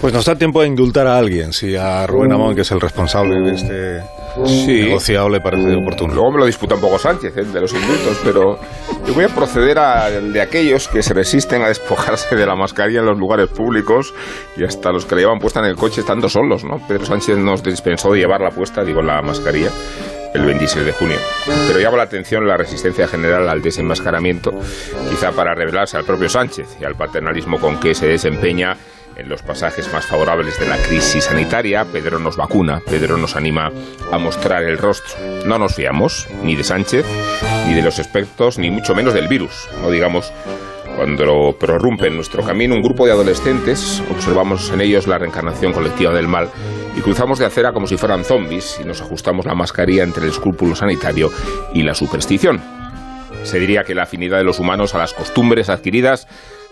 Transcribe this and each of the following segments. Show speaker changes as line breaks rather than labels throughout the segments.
Pues nos da tiempo de indultar a alguien, si a Rubén Amón, que es el responsable de este sí. negociado, le parece oportuno.
Luego me lo disputa un poco Sánchez, ¿eh? de los indultos, pero yo voy a proceder a de aquellos que se resisten a despojarse de la mascarilla en los lugares públicos y hasta los que la llevan puesta en el coche estando solos, ¿no? Pedro Sánchez nos dispensó de llevarla puesta, digo, la mascarilla el 26 de junio. Pero llama la atención la resistencia general al desenmascaramiento, quizá para revelarse al propio Sánchez y al paternalismo con que se desempeña en los pasajes más favorables de la crisis sanitaria, Pedro nos vacuna, Pedro nos anima a mostrar el rostro. No nos fiamos ni de Sánchez, ni de los expertos, ni mucho menos del virus. No digamos cuando prorrumpe en nuestro camino un grupo de adolescentes, observamos en ellos la reencarnación colectiva del mal y cruzamos de acera como si fueran zombies y nos ajustamos la mascarilla entre el escrúpulo sanitario y la superstición. Se diría que la afinidad de los humanos a las costumbres adquiridas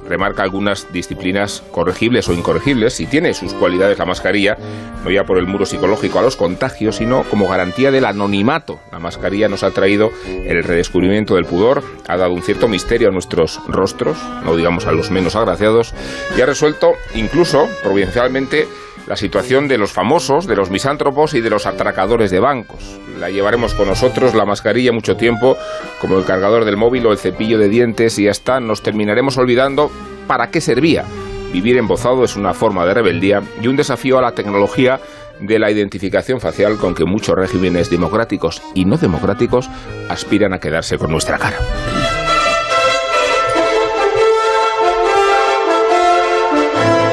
remarca algunas disciplinas corregibles o incorregibles y tiene sus cualidades la mascarilla, no ya por el muro psicológico a los contagios, sino como garantía del anonimato. La mascarilla nos ha traído el redescubrimiento del pudor, ha dado un cierto misterio a nuestros rostros, no digamos a los menos agraciados, y ha resuelto incluso, providencialmente, la situación de los famosos, de los misántropos y de los atracadores de bancos. La llevaremos con nosotros, la mascarilla, mucho tiempo, como el cargador del móvil o el cepillo de dientes y hasta nos terminaremos olvidando para qué servía. Vivir embozado es una forma de rebeldía y un desafío a la tecnología de la identificación facial con que muchos regímenes democráticos y no democráticos aspiran a quedarse con nuestra cara.